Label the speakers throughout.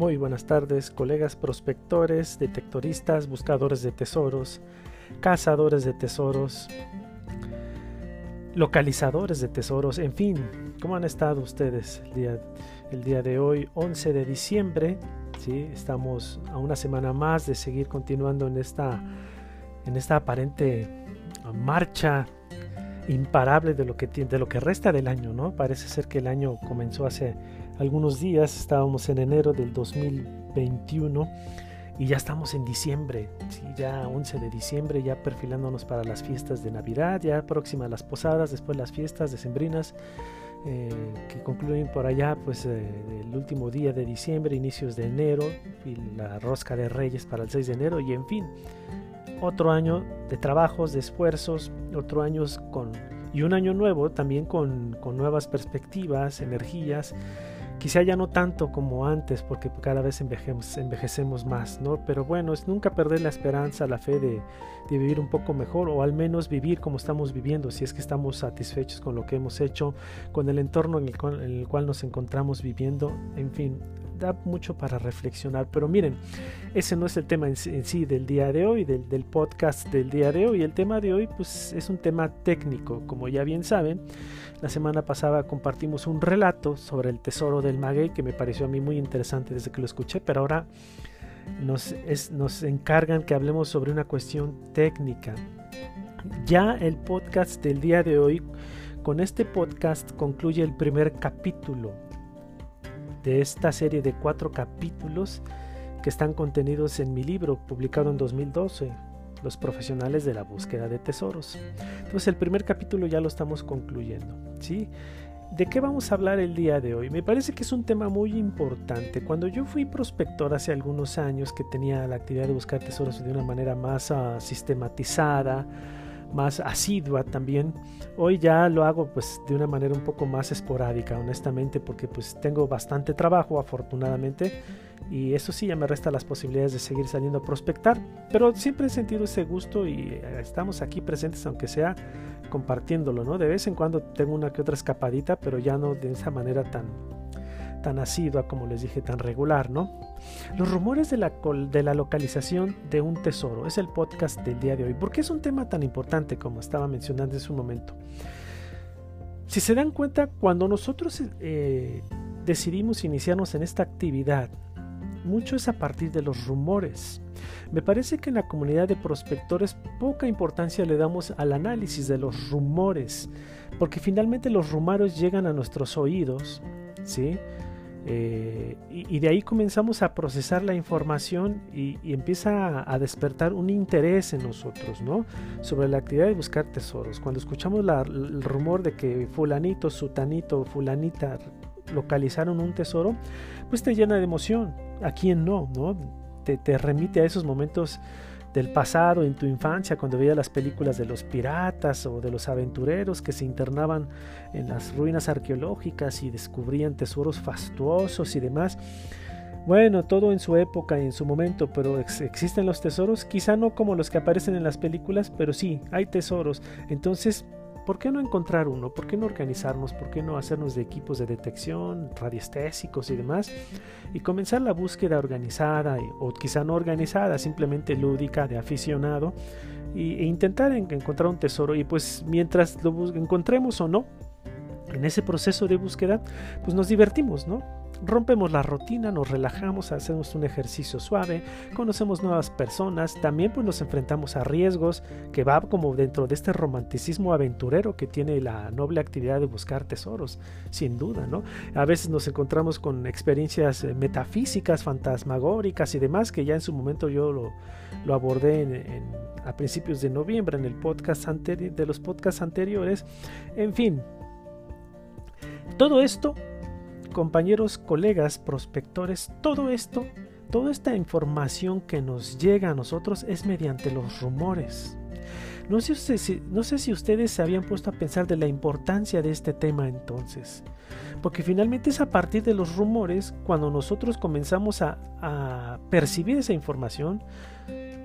Speaker 1: Muy buenas tardes, colegas prospectores, detectoristas, buscadores de tesoros, cazadores de tesoros, localizadores de tesoros, en fin, ¿cómo han estado ustedes el día, de hoy, 11 de diciembre? ¿sí? Estamos a una semana más de seguir continuando en esta, en esta aparente marcha imparable de lo que de lo que resta del año, ¿no? Parece ser que el año comenzó hace algunos días, estábamos en enero del 2021 y ya estamos en diciembre, ya 11 de diciembre, ya perfilándonos para las fiestas de Navidad, ya próximas las posadas, después las fiestas decembrinas eh, que concluyen por allá, pues eh, el último día de diciembre, inicios de enero y la rosca de Reyes para el 6 de enero y en fin, otro año de trabajos, de esfuerzos, otro año con y un año nuevo también con, con nuevas perspectivas, energías Quizá ya no tanto como antes, porque cada vez envejecemos, envejecemos más, ¿no? Pero bueno, es nunca perder la esperanza, la fe de, vivir un poco mejor, o al menos vivir como estamos viviendo, si es que estamos satisfechos con lo que hemos hecho, con el entorno en el cual, en el cual nos encontramos viviendo, en fin, da mucho para reflexionar. Pero miren, ese no es el tema en sí, del día de hoy, del, del, podcast del día de hoy. El tema de hoy pues, es un tema técnico, como ya bien saben. La semana pasada compartimos un relato sobre el tesoro del maguey que me pareció a mí muy interesante desde que lo escuché, pero ahora nos, nos encargan que hablemos sobre una cuestión técnica. Ya el podcast del día de hoy, con este podcast concluye el primer capítulo de esta serie de cuatro capítulos que están contenidos en mi libro publicado en 2012 los profesionales de la búsqueda de tesoros. Entonces el primer capítulo ya lo estamos concluyendo. ¿sí? ¿De qué vamos a hablar el día de hoy? Me parece que es un tema muy importante. Cuando yo fui prospector hace algunos años que tenía la actividad de buscar tesoros de una manera más uh, sistematizada, más asidua también. Hoy ya lo hago pues de una manera un poco más esporádica, honestamente, porque pues tengo bastante trabajo afortunadamente y eso sí ya me resta las posibilidades de seguir saliendo a prospectar, pero siempre he sentido ese gusto y eh, estamos aquí presentes aunque sea compartiéndolo, ¿no? De vez en cuando tengo una que otra escapadita, pero ya no de esa manera tan tan asidua como les dije, tan regular, ¿no? Los rumores de la, de la localización de un tesoro es el podcast del día de hoy. ¿Por qué es un tema tan importante como estaba mencionando en su momento? Si se dan cuenta, cuando nosotros eh, decidimos iniciarnos en esta actividad, mucho es a partir de los rumores. Me parece que en la comunidad de prospectores poca importancia le damos al análisis de los rumores, porque finalmente los rumores llegan a nuestros oídos, ¿sí? Eh, y, de ahí comenzamos a procesar la información y, empieza a, despertar un interés en nosotros, ¿no? Sobre la actividad de buscar tesoros. Cuando escuchamos el rumor de que fulanito, sutanito, fulanita localizaron un tesoro, pues te llena de emoción. ¿A quién no? ¿no? Te, te remite a esos momentos del pasado en tu infancia cuando veías las películas de los piratas o de los aventureros que se internaban en las ruinas arqueológicas y descubrían tesoros fastuosos y demás. Bueno, todo en su época y en su momento, pero existen los tesoros, quizá no como los que aparecen en las películas, pero sí, hay tesoros. Entonces, ¿por qué no encontrar uno? ¿Por qué no organizarnos? ¿Por qué no hacernos de equipos de detección, radiestésicos y demás? Y comenzar la búsqueda organizada o quizá no organizada, simplemente lúdica, de aficionado, e intentar encontrar un tesoro. Y pues mientras lo encontremos o no, en ese proceso de búsqueda, pues nos divertimos, ¿no? Rompemos la rutina, nos relajamos, hacemos un ejercicio suave, conocemos nuevas personas, también pues nos enfrentamos a riesgos que va como dentro de este romanticismo aventurero que tiene la noble actividad de buscar tesoros, sin duda, ¿no? A veces nos encontramos con experiencias eh, metafísicas, fantasmagóricas y demás que ya en su momento yo lo, abordé a principios de noviembre en el podcast de los podcasts anteriores. En fin, todo esto compañeros, colegas, prospectores, todo esto, toda esta información que nos llega a nosotros es mediante los rumores. No sé, si, ustedes se habían puesto a pensar de la importancia de este tema entonces, porque finalmente es a partir de los rumores cuando nosotros comenzamos a percibir esa información,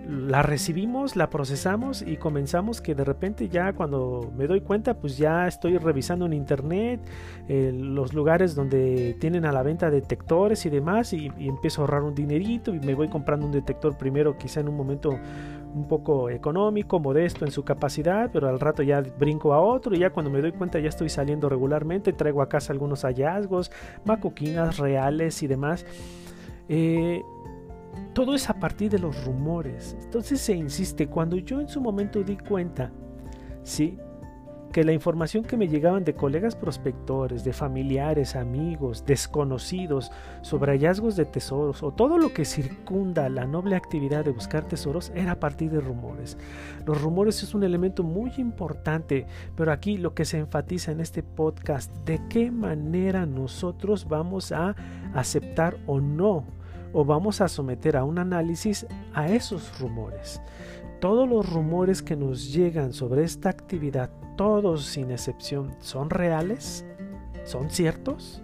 Speaker 1: la recibimos, la procesamos y comenzamos que de repente ya cuando me doy cuenta pues ya estoy revisando en internet eh, los lugares donde tienen a la venta detectores y demás y, empiezo a ahorrar un dinerito y me voy comprando un detector primero quizá en un momento un poco económico, modesto en su capacidad, pero al rato ya brinco a otro y ya cuando me doy cuenta ya estoy saliendo regularmente, traigo a casa algunos hallazgos, macoquinas reales y demás. Eh, todo es a partir de los rumores. Entonces se insiste, cuando yo en su momento di cuenta, sí, que la información que me llegaban de colegas prospectores, de familiares, amigos, desconocidos sobre hallazgos de tesoros o todo lo que circunda la noble actividad de buscar tesoros era a partir de rumores. Los rumores es un elemento muy importante, pero aquí lo que se enfatiza en este podcast, de qué manera nosotros vamos a aceptar o no o vamos a someter a un análisis a esos rumores. Todos los rumores que nos llegan sobre esta actividad, todos sin excepción, ¿son reales? ¿Son ciertos?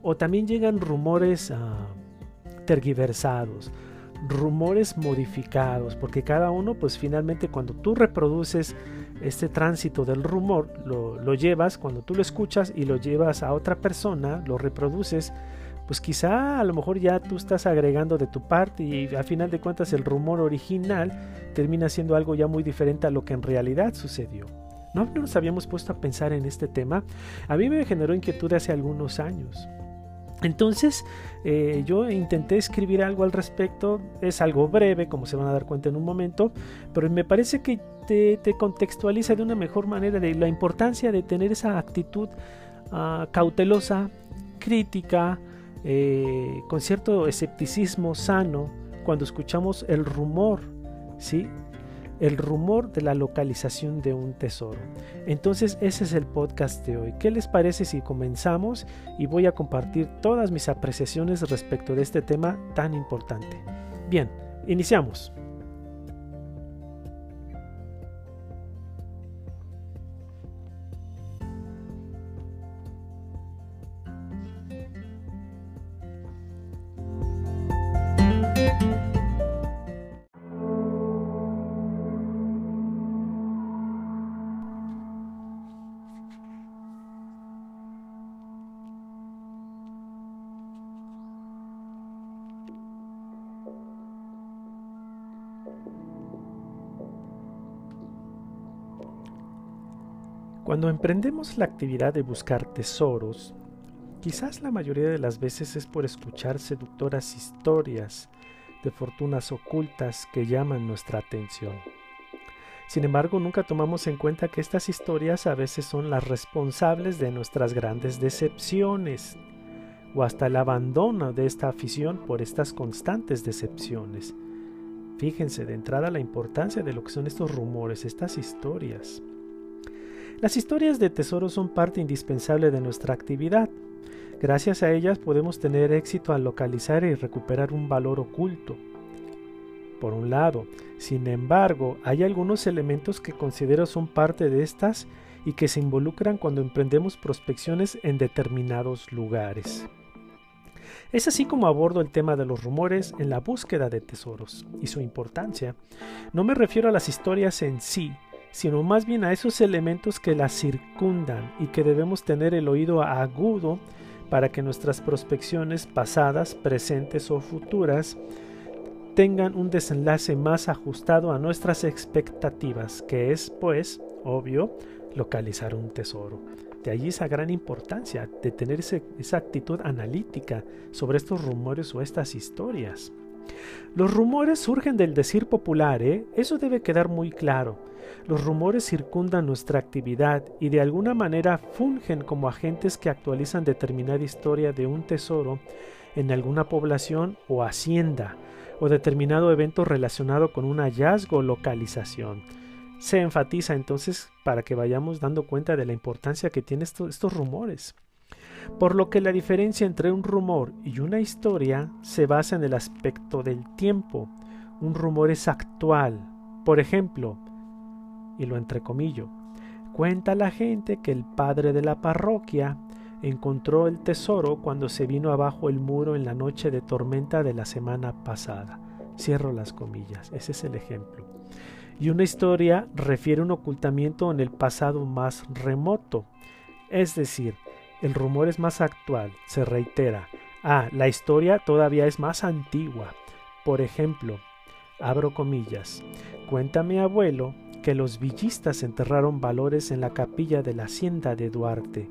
Speaker 1: O también llegan rumores ah, tergiversados, rumores modificados, porque cada uno, pues finalmente cuando tú reproduces este tránsito del rumor, lo, lo llevas, cuando tú lo escuchas y lo llevas a otra persona, lo reproduces, pues quizá a lo mejor ya tú estás agregando de tu parte y a final de cuentas el rumor original termina siendo algo ya muy diferente a lo que en realidad sucedió. ¿No nos habíamos puesto a pensar en este tema? A mí me generó inquietud hace algunos años. Entonces eh, yo intenté escribir algo al respecto, es algo breve, como se van a dar cuenta en un momento, pero me parece que te, contextualiza de una mejor manera la importancia de tener esa actitud ah, cautelosa, crítica, eh, con cierto escepticismo sano cuando escuchamos el rumor, ¿sí? El rumor de la localización de un tesoro. Entonces ese es el podcast de hoy. ¿Qué les parece si comenzamos y voy a compartir todas mis apreciaciones respecto de este tema tan importante? Bien, iniciamos. Cuando emprendemos la actividad de buscar tesoros, quizás la mayoría de las veces es por escuchar seductoras historias de fortunas ocultas que llaman nuestra atención. Sin embargo, nunca tomamos en cuenta que estas historias a veces son las responsables de nuestras grandes decepciones o hasta el abandono de esta afición por estas constantes decepciones. Fíjense de entrada la importancia de lo que son estos rumores, estas historias. Las historias de tesoros son parte indispensable de nuestra actividad. Gracias a ellas podemos tener éxito al localizar y recuperar un valor oculto. Por un lado, sin embargo, hay algunos elementos que considero son parte de estas y que se involucran cuando emprendemos prospecciones en determinados lugares. Es así como abordo el tema de los rumores en la búsqueda de tesoros y su importancia. No me refiero a las historias en sí, sino más bien a esos elementos que la circundan y que debemos tener el oído agudo para que nuestras prospecciones pasadas, presentes o futuras tengan un desenlace más ajustado a nuestras expectativas, que es, pues, obvio, localizar un tesoro. De allí esa gran importancia de tener esa actitud analítica sobre estos rumores o estas historias. Los rumores surgen del decir popular, ¿eh? eso debe quedar muy claro. Los rumores circundan nuestra actividad y de alguna manera fungen como agentes que actualizan determinada historia de un tesoro en alguna población o hacienda o determinado evento relacionado con un hallazgo o localización. Se enfatiza entonces para que vayamos dando cuenta de la importancia que tienen estos rumores por lo que la diferencia entre un rumor y una historia se basa en el aspecto del tiempo. Un rumor es actual. Por ejemplo, y lo entrecomillo, cuenta la gente que el padre de la parroquia encontró el tesoro cuando se vino abajo el muro en la noche de tormenta de la semana pasada. Cierro las comillas. Ese es el ejemplo. Y una historia refiere un ocultamiento en el pasado más remoto. Es decir, el rumor es más actual, se reitera. Ah, la historia todavía es más antigua. Por ejemplo, abro comillas, cuenta mi abuelo que los villistas enterraron valores en la capilla de la hacienda de Duarte,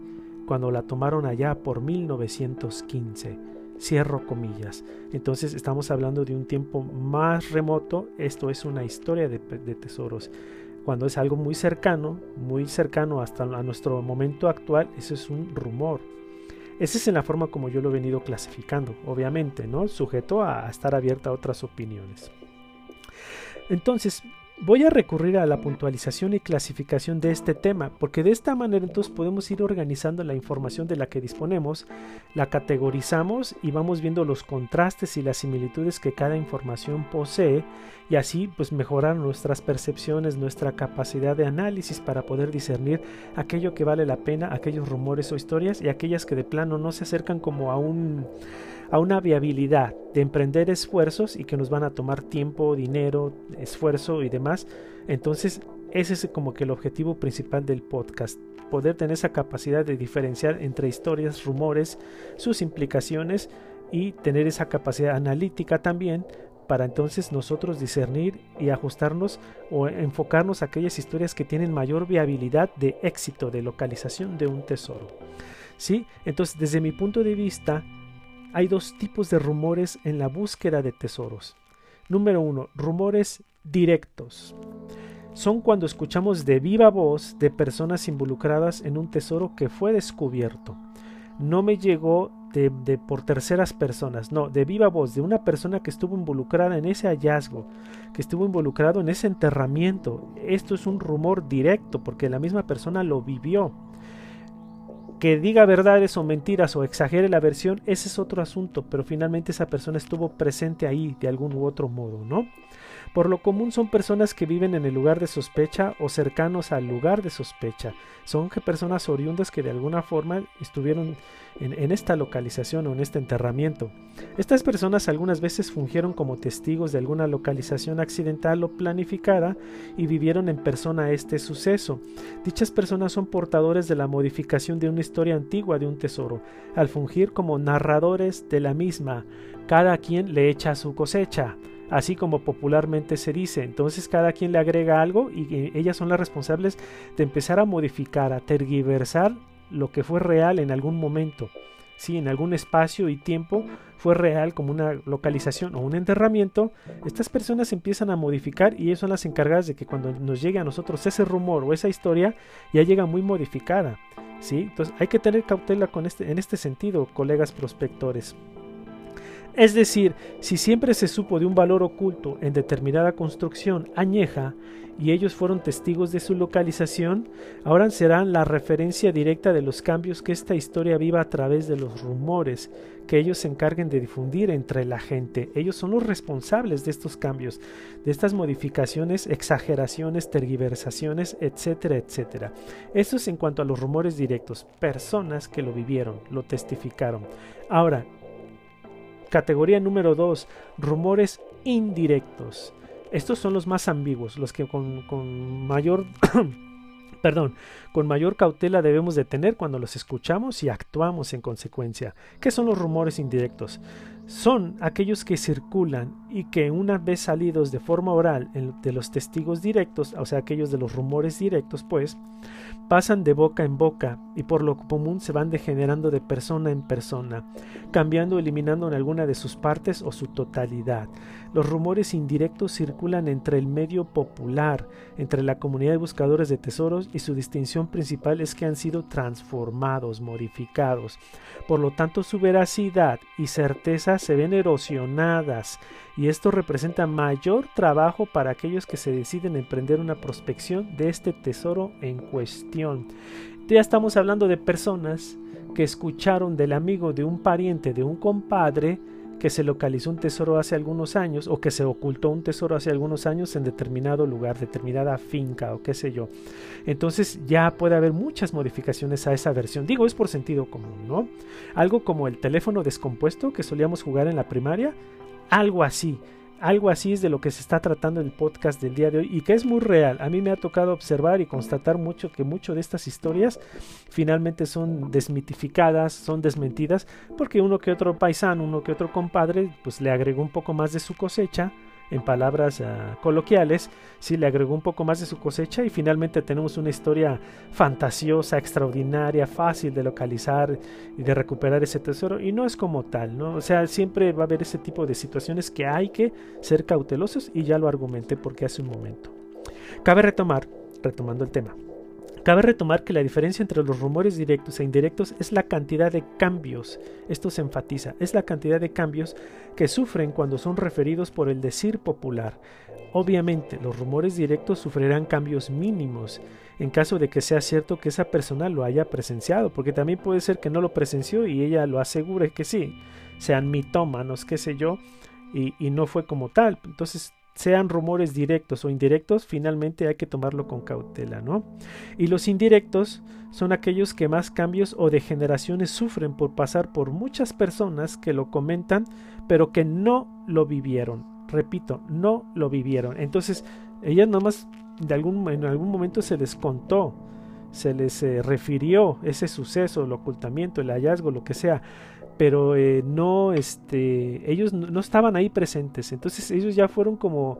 Speaker 1: cuando la tomaron allá por 1915. Cierro comillas. Entonces estamos hablando de un tiempo más remoto. Esto es una historia de, de tesoros. Cuando es algo muy cercano, muy cercano hasta a nuestro momento actual, eso es un rumor. Esa es en la forma como yo lo he venido clasificando, obviamente, ¿no? Sujeto a estar abierta a otras opiniones. Entonces, Voy a recurrir a la puntualización y clasificación de este tema, porque de esta manera entonces podemos ir organizando la información de la que disponemos, la categorizamos y vamos viendo los contrastes y las similitudes que cada información posee y así pues mejorar nuestras percepciones, nuestra capacidad de análisis para poder discernir aquello que vale la pena, aquellos rumores o historias y aquellas que de plano no se acercan como a un a una viabilidad de emprender esfuerzos y que nos van a tomar tiempo, dinero, esfuerzo y demás. Entonces, ese es como que el objetivo principal del podcast, poder tener esa capacidad de diferenciar entre historias, rumores, sus implicaciones y tener esa capacidad analítica también para entonces nosotros discernir y ajustarnos o enfocarnos a aquellas historias que tienen mayor viabilidad de éxito, de localización de un tesoro. ¿Sí? Entonces, desde mi punto de vista, hay dos tipos de rumores en la búsqueda de tesoros. Número uno, rumores directos. Son cuando escuchamos de viva voz de personas involucradas en un tesoro que fue descubierto. No me llegó de, por terceras personas, no, de viva voz, de una persona que estuvo involucrada en ese hallazgo, que estuvo involucrado en ese enterramiento. Esto es un rumor directo porque la misma persona lo vivió. Que diga verdades o mentiras o exagere la versión, ese es otro asunto, pero finalmente esa persona estuvo presente ahí de algún u otro modo, ¿no? Por lo común son personas que viven en el lugar de sospecha o cercanos al lugar de sospecha. Son personas oriundas que de alguna forma estuvieron en, esta localización o en este enterramiento. Estas personas algunas veces fungieron como testigos de alguna localización accidental o planificada y vivieron en persona este suceso. Dichas personas son portadores de la modificación de una historia antigua de un tesoro, al fungir como narradores de la misma. Cada quien le echa su cosecha así como popularmente se dice. Entonces cada quien le agrega algo y ellas son las responsables de empezar a modificar, a tergiversar lo que fue real en algún momento. Si en algún espacio y tiempo fue real como una localización o un enterramiento, estas personas empiezan a modificar y son las encargadas de que cuando nos llegue a nosotros ese rumor o esa historia ya llega muy modificada. ¿sí? Entonces hay que tener cautela con este, en este sentido, colegas prospectores. Es decir, si siempre se supo de un valor oculto en determinada construcción añeja y ellos fueron testigos de su localización, ahora serán la referencia directa de los cambios que esta historia viva a través de los rumores que ellos se encarguen de difundir entre la gente. Ellos son los responsables de estos cambios, de estas modificaciones, exageraciones, tergiversaciones, etcétera, etcétera. Esto es en cuanto a los rumores directos, personas que lo vivieron, lo testificaron. Ahora, Categoría número 2, rumores indirectos. Estos son los más ambiguos, los que con, mayor perdón, con mayor cautela debemos de tener cuando los escuchamos y actuamos en consecuencia. ¿Qué son los rumores indirectos? Son aquellos que circulan y que una vez salidos de forma oral de los testigos directos, o sea, aquellos de los rumores directos, pues, pasan de boca en boca y por lo común se van degenerando de persona en persona, cambiando o eliminando en alguna de sus partes o su totalidad. Los rumores indirectos circulan entre el medio popular, entre la comunidad de buscadores de tesoros y su distinción principal es que han sido transformados, modificados. Por lo tanto, su veracidad y certeza se ven erosionadas y esto representa mayor trabajo para aquellos que se deciden emprender una prospección de este tesoro en cuestión. Ya estamos hablando de personas que escucharon del amigo de un pariente, de un compadre, que se localizó un tesoro hace algunos años o que se ocultó un tesoro hace algunos años en determinado lugar, determinada finca o qué sé yo. Entonces ya puede haber muchas modificaciones a esa versión. Digo, es por sentido común, ¿no? Algo como el teléfono descompuesto que solíamos jugar en la primaria, algo así. Algo así es de lo que se está tratando el podcast del día de hoy y que es muy real. A mí me ha tocado observar y constatar mucho que mucho de estas historias finalmente son desmitificadas, son desmentidas, porque uno que otro paisano, uno que otro compadre, pues le agregó un poco más de su cosecha en palabras ah, coloquiales, sí le agregó un poco más de su cosecha y finalmente tenemos una historia fantasiosa, extraordinaria, fácil de localizar y de recuperar ese tesoro y no es como tal, ¿no? O sea, siempre va a haber ese tipo de situaciones que hay que ser cautelosos y ya lo argumenté porque hace un momento. Cabe retomar, retomando el tema, Cabe retomar que la diferencia entre los rumores directos e indirectos es la cantidad de cambios, esto se enfatiza, es la cantidad de cambios que sufren cuando son referidos por el decir popular. Obviamente, los rumores directos sufrirán cambios mínimos en caso de que sea cierto que esa persona lo haya presenciado, porque también puede ser que no lo presenció y ella lo asegure que sí, sean mitómanos, qué sé yo, y, y no fue como tal. Entonces sean rumores directos o indirectos, finalmente hay que tomarlo con cautela, ¿no? Y los indirectos son aquellos que más cambios o degeneraciones sufren por pasar por muchas personas que lo comentan, pero que no lo vivieron. Repito, no lo vivieron. Entonces, ellas nomás de algún, en algún momento se les contó, se les eh, refirió ese suceso, el ocultamiento, el hallazgo, lo que sea pero eh, no, este, ellos no, estaban ahí presentes, entonces ellos ya fueron como,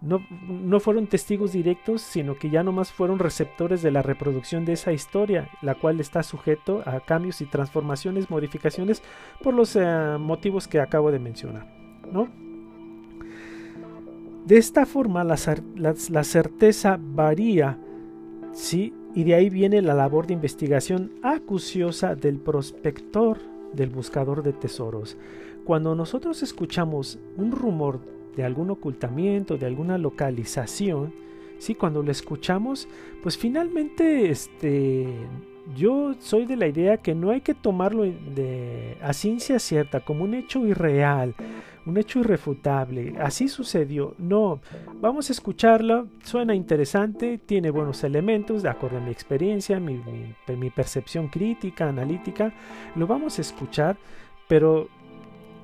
Speaker 1: no, no, fueron testigos directos, sino que ya nomás fueron receptores de la reproducción de esa historia, la cual está sujeto a cambios y transformaciones, modificaciones, por los eh, motivos que acabo de mencionar, ¿no? De esta forma la, la certeza varía, ¿sí? Y de ahí viene la labor de investigación acuciosa del prospector del buscador de tesoros. Cuando nosotros escuchamos un rumor de algún ocultamiento, de alguna localización, sí, cuando lo escuchamos, pues finalmente este yo soy de la idea que no hay que tomarlo de, a ciencia cierta como un hecho irreal, un hecho irrefutable. Así sucedió. No, vamos a escucharlo. Suena interesante, tiene buenos elementos de acuerdo a mi experiencia, mi, mi percepción crítica, analítica. Lo vamos a escuchar, pero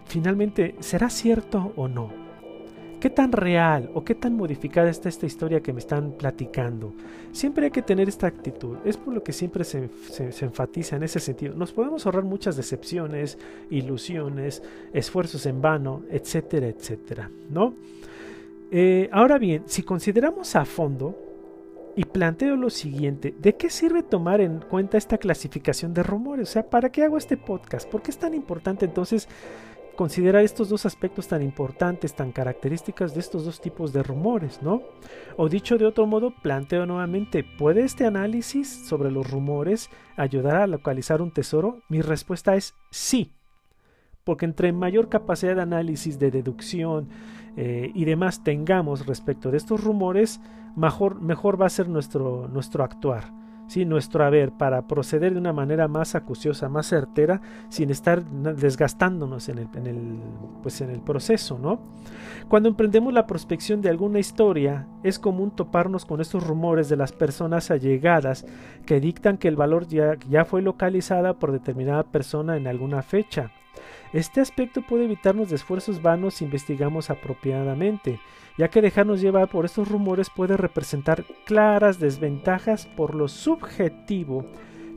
Speaker 1: finalmente, ¿será cierto o no? ¿Qué tan real o qué tan modificada está esta historia que me están platicando? Siempre hay que tener esta actitud. Es por lo que siempre se, enfatiza en ese sentido. Nos podemos ahorrar muchas decepciones, ilusiones, esfuerzos en vano, etcétera, etcétera. ¿No? Eh, ahora bien, si consideramos a fondo y planteo lo siguiente, ¿de qué sirve tomar en cuenta esta clasificación de rumores? O sea, ¿para qué hago este podcast? ¿Por qué es tan importante entonces considerar estos dos aspectos tan importantes, tan características de estos dos tipos de rumores, ¿no? O dicho de otro modo, planteo nuevamente, ¿puede este análisis sobre los rumores ayudar a localizar un tesoro? Mi respuesta es sí, porque entre mayor capacidad de análisis, de deducción eh, y demás tengamos respecto de estos rumores, mejor, mejor va a ser nuestro, nuestro actuar nuestro haber para proceder de una manera más acuciosa, más certera, sin estar desgastándonos en el, en el, pues en el proceso. ¿no? Cuando emprendemos la prospección de alguna historia, es común toparnos con estos rumores de las personas allegadas que dictan que el valor ya, ya fue localizada por determinada persona en alguna fecha. Este aspecto puede evitarnos de esfuerzos vanos si investigamos apropiadamente, ya que dejarnos llevar por estos rumores puede representar claras desventajas por lo subjetivo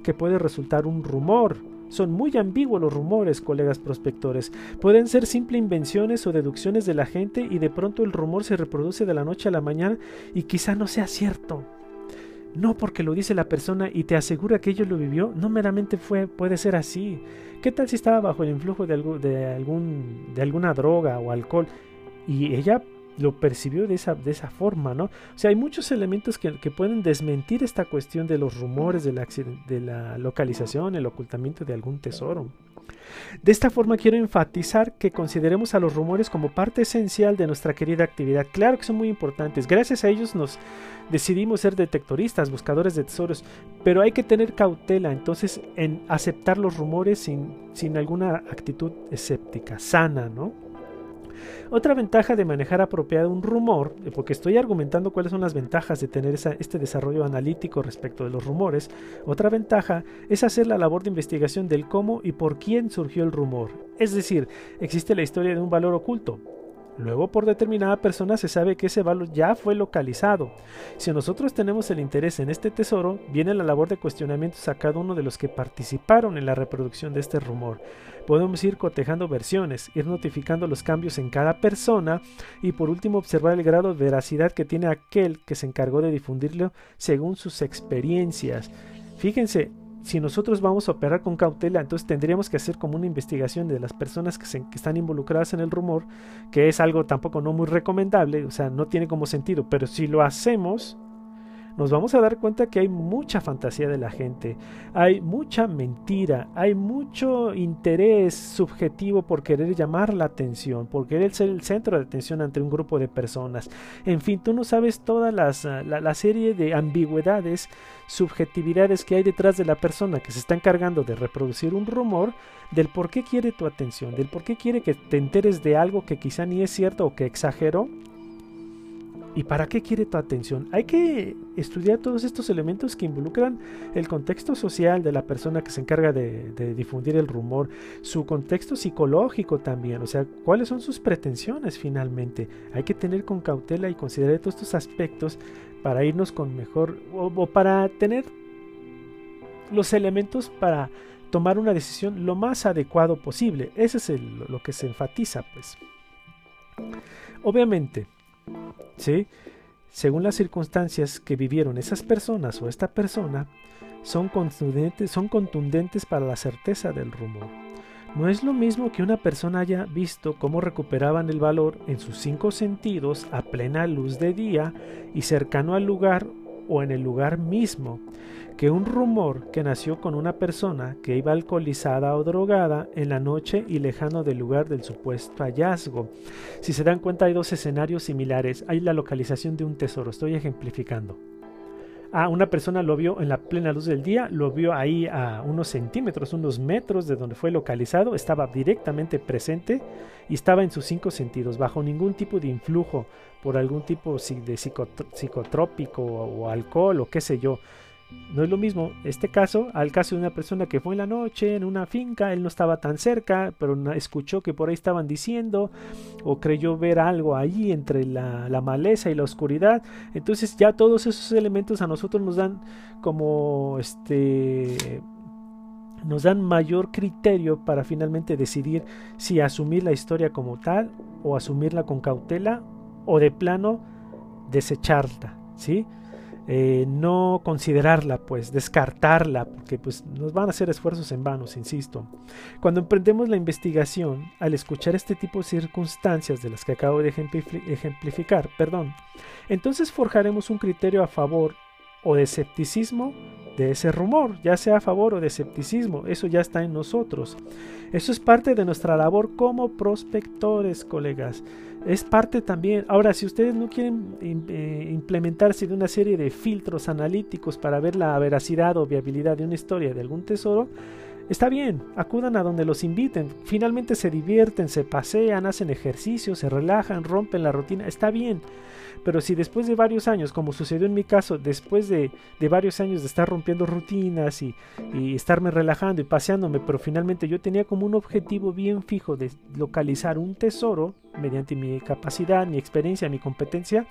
Speaker 1: que puede resultar un rumor. Son muy ambiguos los rumores, colegas prospectores. Pueden ser simple invenciones o deducciones de la gente y de pronto el rumor se reproduce de la noche a la mañana y quizá no sea cierto. No porque lo dice la persona y te asegura que ello lo vivió, no meramente fue, puede ser así. ¿Qué tal si estaba bajo el influjo de, de, algún, de alguna droga o alcohol y ella lo percibió de esa, de esa forma, ¿no? O sea, hay muchos elementos que, pueden desmentir esta cuestión de los rumores de la, de la localización, el ocultamiento de algún tesoro. De esta forma quiero enfatizar que consideremos a los rumores como parte esencial de nuestra querida actividad. Claro que son muy importantes. Gracias a ellos nos decidimos ser detectoristas, buscadores de tesoros, pero hay que tener cautela entonces en aceptar los rumores sin, sin alguna actitud escéptica, sana, ¿no? Otra ventaja de manejar apropiado un rumor, eh, porque estoy argumentando cuáles son las ventajas de tener este desarrollo analítico respecto de los rumores, otra ventaja es hacer la labor de investigación del cómo y por quién surgió el rumor. Es decir, existe la historia de un valor oculto, Luego, por determinada persona se sabe que ese valor ya fue localizado. Si nosotros tenemos el interés en este tesoro, viene la labor de cuestionamientos a cada uno de los que participaron en la reproducción de este rumor. Podemos ir cotejando versiones, ir notificando los cambios en cada persona y por último observar el grado de veracidad que tiene aquel que se encargó de difundirlo según sus experiencias. Fíjense, si nosotros vamos a operar con cautela, entonces tendríamos que hacer como una investigación de las personas que, que, están involucradas en el rumor, que es algo tampoco no muy recomendable, o sea, no tiene como sentido, pero si lo hacemos, nos vamos a dar cuenta que hay mucha fantasía de la gente, hay mucha mentira, hay mucho interés subjetivo por querer llamar la atención, por querer ser el centro de atención ante un grupo de personas. En fin, tú no sabes toda las, ah, la, serie de ambigüedades, subjetividades que hay detrás de la persona que se está encargando de reproducir un rumor del por qué quiere tu atención, del por qué quiere que te enteres de algo que quizá ni es cierto o que exageró ¿Y para qué quiere tu atención? Hay que estudiar todos estos elementos que involucran el contexto social de la persona que se encarga de, difundir el rumor, su contexto psicológico también, o sea, cuáles son sus pretensiones finalmente. Hay que tener con cautela y considerar todos estos aspectos para irnos con mejor o, para tener los elementos para tomar una decisión lo más adecuado posible. Ese es lo que se enfatiza, pues. Obviamente, ¿sí? Según las circunstancias que vivieron esas personas o esta persona, son contundentes, son contundentes para la certeza del rumor. No es lo mismo que una persona haya visto cómo recuperaban el valor en sus cinco sentidos a plena luz de día y cercano al lugar o en el lugar mismo, que un rumor que nació con una persona que iba alcoholizada o drogada en la noche y lejano del lugar del supuesto hallazgo. Si se dan cuenta hay dos escenarios similares. Hay la localización de un tesoro, estoy ejemplificando. Ah, una persona lo vio en la plena luz del día, lo vio ahí a unos centímetros, unos metros de donde fue localizado, estaba directamente presente y estaba en sus cinco sentidos, bajo ningún tipo de influjo por algún tipo de psicotrópico o alcohol o qué sé yo. No es lo mismo este caso al caso de una persona que fue en la noche en una finca, él no estaba tan cerca, pero escuchó que por ahí estaban diciendo o creyó ver algo allí entre la, la maleza y la oscuridad. Entonces ya todos esos elementos a nosotros nos dan como este nos dan mayor criterio para finalmente decidir si asumir la historia como tal o asumirla con cautela o de plano desecharla, ¿sí? Eh, no considerarla, pues descartarla, porque pues nos van a hacer esfuerzos en vanos, insisto. Cuando emprendemos la investigación, al escuchar este tipo de circunstancias de las que acabo de ejemplificar, perdón, entonces forjaremos un criterio a favor o de escepticismo de ese rumor, ya sea a favor o de escepticismo, eso ya está en nosotros. Eso es parte de nuestra labor como prospectores, colegas. Es parte también, ahora si ustedes no quieren eh, implementarse de una serie de filtros analíticos para ver la veracidad o viabilidad de una historia de algún tesoro, Está bien, acudan a donde los inviten, finalmente se divierten, se pasean, hacen ejercicio, se relajan, rompen la rutina, está bien. Pero si después de varios años, como sucedió en mi caso, después de, varios años de estar rompiendo rutinas y, y, estarme relajando y paseándome, pero finalmente yo tenía como un objetivo bien fijo de localizar un tesoro mediante mi capacidad, mi experiencia, mi competencia,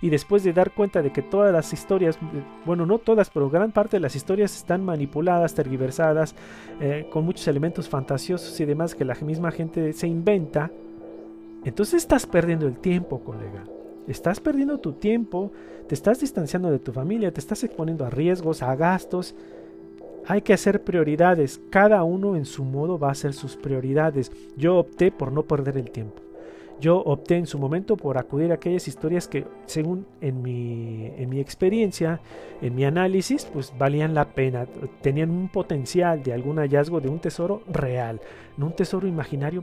Speaker 1: y después de dar cuenta de que todas las historias, bueno, no todas, pero gran parte de las historias están manipuladas, tergiversadas, eh, con muchos elementos fantasiosos y demás que la misma gente se inventa, entonces estás perdiendo el tiempo, colega. Estás perdiendo tu tiempo, te estás distanciando de tu familia, te estás exponiendo a riesgos, a gastos. Hay que hacer prioridades. Cada uno en su modo va a hacer sus prioridades. Yo opté por no perder el tiempo. Yo opté en su momento por acudir a aquellas historias que, según en mi, en mi experiencia, en mi análisis, pues valían la pena, tenían un potencial de algún hallazgo de un tesoro real, no un tesoro imaginario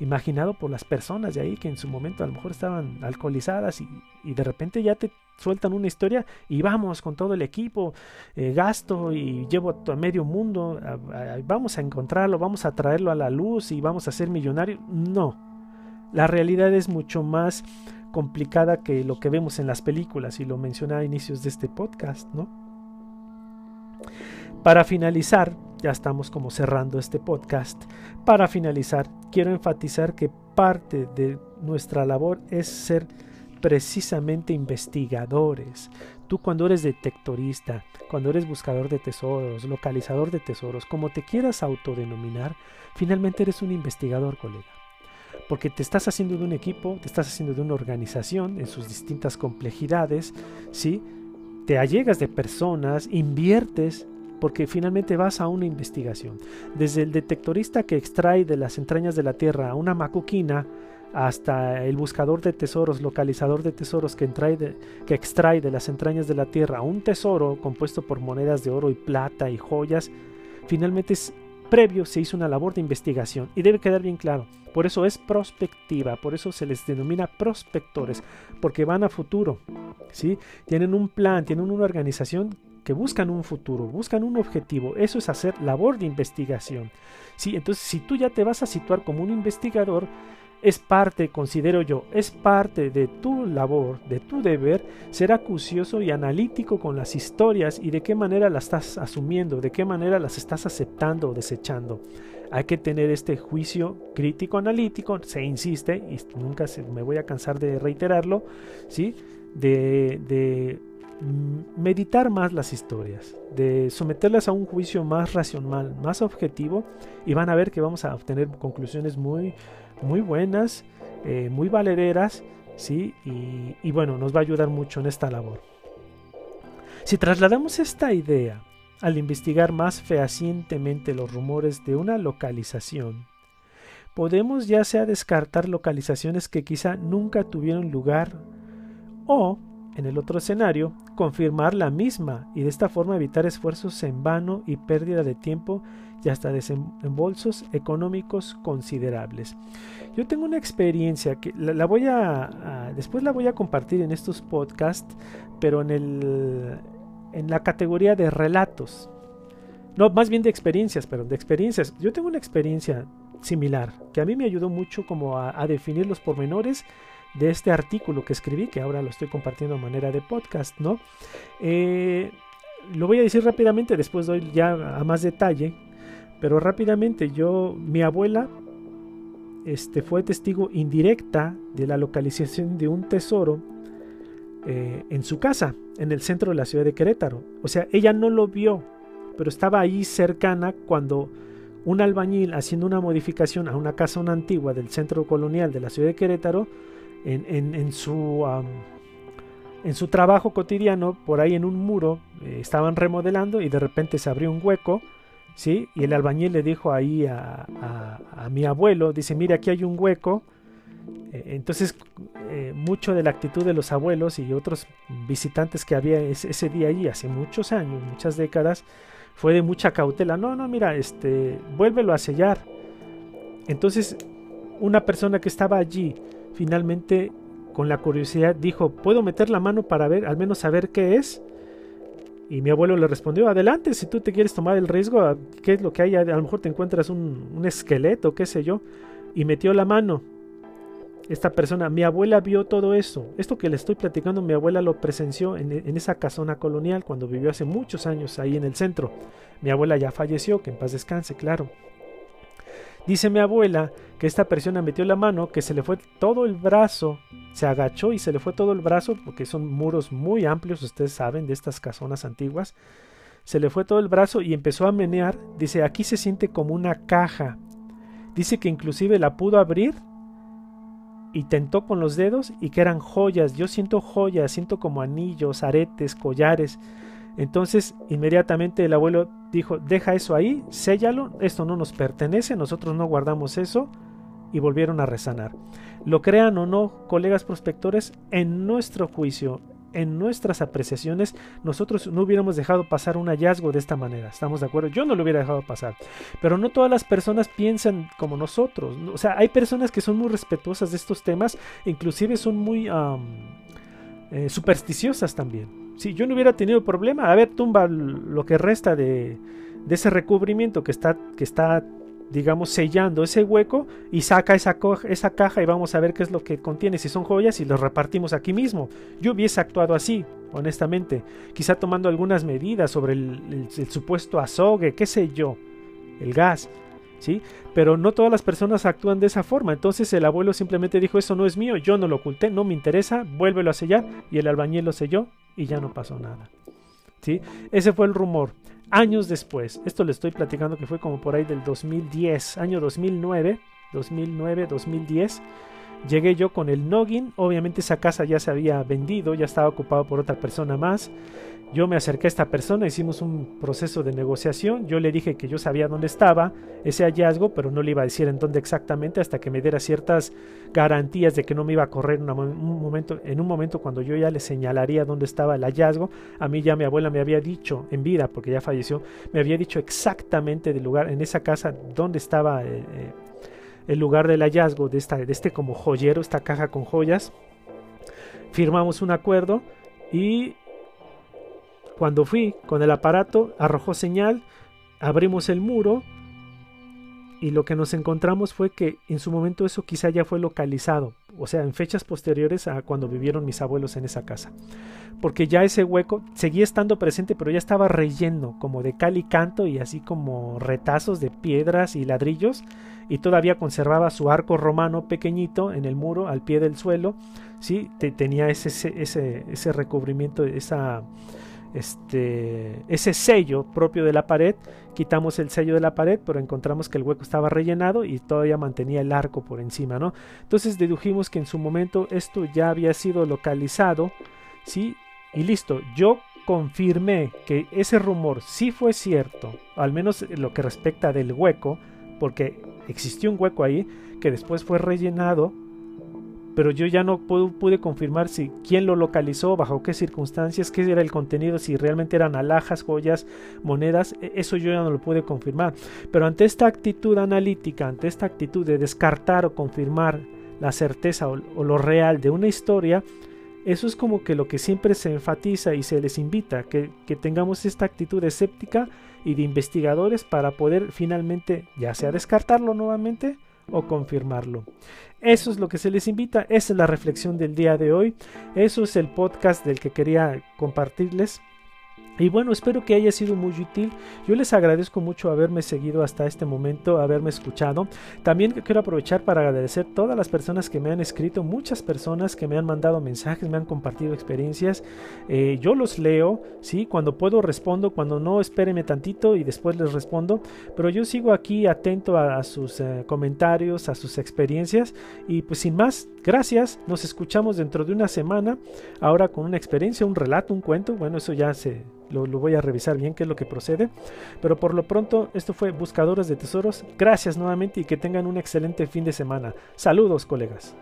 Speaker 1: imaginado por las personas de ahí que en su momento a lo mejor estaban alcoholizadas y, de repente ya te sueltan una historia y vamos con todo el equipo, eh, gasto y llevo a medio mundo, vamos a encontrarlo, vamos a traerlo a la luz y vamos a ser millonarios. No, la realidad es mucho más complicada que lo que vemos en las películas y lo mencioné a inicios de este podcast, ¿no? Para finalizar, ya estamos como cerrando este podcast. Para finalizar, quiero enfatizar que parte de nuestra labor es ser precisamente investigadores. Tú cuando eres detectorista, cuando eres buscador de tesoros, localizador de tesoros, como te quieras autodenominar, finalmente eres un investigador, colega. Porque te estás haciendo de un equipo, te estás haciendo de una organización en sus distintas complejidades, ¿sí? Te allegas de personas, inviertes porque finalmente vas a una investigación. Desde el detectorista que extrae de las entrañas de la Tierra una macuquina, hasta el buscador de tesoros, localizador de tesoros que, que extrae de las entrañas de la tierra un tesoro compuesto por monedas de oro y plata y joyas, finalmente es previo se hizo una labor de investigación y debe quedar bien claro. Por eso es prospectiva, por eso se les denomina prospectores, porque van a futuro, ¿sí? Tienen un plan, tienen una organización que buscan un futuro, buscan un objetivo. Eso es hacer labor de investigación. ¿sí? Entonces, si tú ya te vas a situar como un investigador, es parte, considero yo, es parte de tu labor, de tu deber, ser acucioso y analítico con las historias y de qué manera las estás asumiendo, de qué manera las estás aceptando o desechando. Hay que tener este juicio crítico analítico, se insiste, y nunca me voy a cansar de reiterarlo, ¿sí? de, de meditar más las historias, de someterlas a un juicio más racional, más objetivo, y van a ver que vamos a obtener conclusiones muy muy buenas, eh, muy valederas, ¿sí? Y, y bueno, nos va a ayudar mucho en esta labor. Si trasladamos esta idea al investigar más fehacientemente los rumores de una localización, podemos ya sea descartar localizaciones que quizá nunca tuvieron lugar o, en el otro escenario, confirmar la misma y de esta forma evitar esfuerzos en vano y pérdida de tiempo y hasta desembolsos económicos considerables. Yo tengo una experiencia que la, voy a, después la voy a compartir en estos podcasts, pero en el en la categoría de relatos. No, más bien de experiencias, pero de experiencias. Yo tengo una experiencia similar que a mí me ayudó mucho como a, definir los pormenores de este artículo que escribí, que ahora lo estoy compartiendo de manera de podcast, ¿no? Eh, lo voy a decir rápidamente, después doy ya a más detalle, pero rápidamente yo, mi abuela este, fue testigo indirecta de la localización de un tesoro eh, en su casa, en el centro de la ciudad de Querétaro. O sea, ella no lo vio, pero estaba ahí cercana cuando un albañil haciendo una modificación a una casa antigua del centro colonial de la ciudad de Querétaro, en, su, en su trabajo cotidiano, por ahí en un muro, eh, estaban remodelando y de repente se abrió un hueco ¿sí? Y el albañil le dijo ahí a, mi abuelo, dice, mira, aquí hay un hueco. Eh, entonces, eh, mucho de la actitud de los abuelos y otros visitantes que había ese, día allí, hace muchos años, muchas décadas, fue de mucha cautela. No, no, mira, este, vuélvelo a sellar. Entonces, una persona que estaba allí, finalmente, con la curiosidad, dijo, ¿puedo meter la mano para ver, al menos saber qué es? Y mi abuelo le respondió, adelante, si tú te quieres tomar el riesgo, ¿qué es lo que hay? A lo mejor te encuentras un, esqueleto, qué sé yo. Y metió la mano. Esta persona, mi abuela vio todo eso. Esto que le estoy platicando, mi abuela lo presenció en, en esa casona colonial cuando vivió hace muchos años ahí en el centro. Mi abuela ya falleció, que en paz descanse, claro. Dice mi abuela que esta persona metió la mano, que se le fue todo el brazo, se agachó y se le fue todo el brazo, porque son muros muy amplios, ustedes saben, de estas casonas antiguas. Se le fue todo el brazo y empezó a menear. Dice, aquí se siente como una caja. Dice que inclusive la pudo abrir y tentó con los dedos y que eran joyas. Yo siento joyas, siento como anillos, aretes, collares. Entonces inmediatamente el abuelo dijo, deja eso ahí, séllalo, esto no nos pertenece, nosotros no guardamos eso, y volvieron a resanar. Lo crean o no, colegas prospectores, en nuestro juicio, en nuestras apreciaciones, nosotros no hubiéramos dejado pasar un hallazgo de esta manera. ¿Estamos de acuerdo? Yo no lo hubiera dejado pasar. Pero no todas las personas piensan como nosotros. O sea, hay personas que son muy respetuosas de estos temas, inclusive son muy eh, supersticiosas también. Si yo no hubiera tenido problema, a ver, tumba lo que resta de, ese recubrimiento que está, que está, digamos, sellando ese hueco y saca esa, esa caja y vamos a ver qué es lo que contiene, si son joyas y los repartimos aquí mismo. Yo hubiese actuado así, honestamente, quizá tomando algunas medidas sobre el, supuesto azogue, qué sé yo, el gas. Pero no todas las personas actúan de esa forma. Entonces el abuelo simplemente dijo, eso no es mío, yo no lo oculté, no me interesa, vuélvelo a sellar. Y el albañil lo selló y ya no pasó nada. ¿sí? Ese fue el rumor. Años después, esto le estoy platicando que fue como por ahí del 2010, año 2009, 2009, 2010 Llegué yo con el Noggin, obviamente esa casa ya se había vendido, ya estaba ocupado por otra persona más. Yo me acerqué a esta persona, hicimos un proceso de negociación, yo le dije que yo sabía dónde estaba ese hallazgo, pero no le iba a decir en dónde exactamente hasta que me diera ciertas garantías de que no me iba a correr en un momento, en un momento cuando yo ya le señalaría dónde estaba el hallazgo. A mí ya mi abuela me había dicho en vida, porque ya falleció, me había dicho exactamente del lugar, en esa casa, dónde estaba eh, eh, el lugar del hallazgo de, esta, de este como joyero, esta caja con joyas. Firmamos un acuerdo y cuando fui con el aparato arrojó señal, abrimos el muro y lo que nos encontramos fue que en su momento eso quizá ya fue localizado, o sea, en fechas posteriores a cuando vivieron mis abuelos en esa casa. Porque ya ese hueco seguía estando presente, pero ya estaba relleno como de cal y canto y así como retazos de piedras y ladrillos y todavía conservaba su arco romano pequeñito en el muro al pie del suelo, ¿sí? tenía ese, ese, ese recubrimiento, esa, este, ese sello propio de la pared. Quitamos el sello de la pared, pero encontramos que el hueco estaba rellenado y todavía mantenía el arco por encima, ¿no? Entonces dedujimos que en su momento esto ya había sido localizado, ¿sí? Y listo, yo confirmé que ese rumor sí fue cierto, al menos lo que respecta del hueco, porque existió un hueco ahí que después fue rellenado, pero yo ya no pude, confirmar si quién lo localizó, bajo qué circunstancias, qué era el contenido, si realmente eran alhajas, joyas, monedas, e, eso yo ya no lo pude confirmar. Pero ante esta actitud analítica, ante esta actitud de descartar o confirmar la certeza o, lo real de una historia, eso es como que lo que siempre se enfatiza y se les invita, que, que tengamos esta actitud escéptica y de investigadores para poder finalmente ya sea descartarlo nuevamente o confirmarlo. Eso es lo que se les invita, esa es la reflexión del día de hoy, eso es el podcast del que quería compartirles. Y bueno, espero que haya sido muy útil. Yo les agradezco mucho haberme seguido hasta este momento, haberme escuchado. También quiero aprovechar para agradecer a todas las personas que me han escrito, muchas personas que me han mandado mensajes, me han compartido experiencias. Eh, yo los leo, ¿sí? Cuando puedo respondo, cuando no, espérenme tantito y después les respondo. Pero yo sigo aquí atento a, sus eh, comentarios, a sus experiencias. Y pues sin más, gracias. Nos escuchamos dentro de una semana, ahora con una experiencia, un relato, un cuento. Bueno, eso ya se lo, voy a revisar bien qué es lo que procede. Pero por lo pronto, esto fue Buscadores de Tesoros. Gracias nuevamente y que tengan un excelente fin de semana. Saludos, colegas.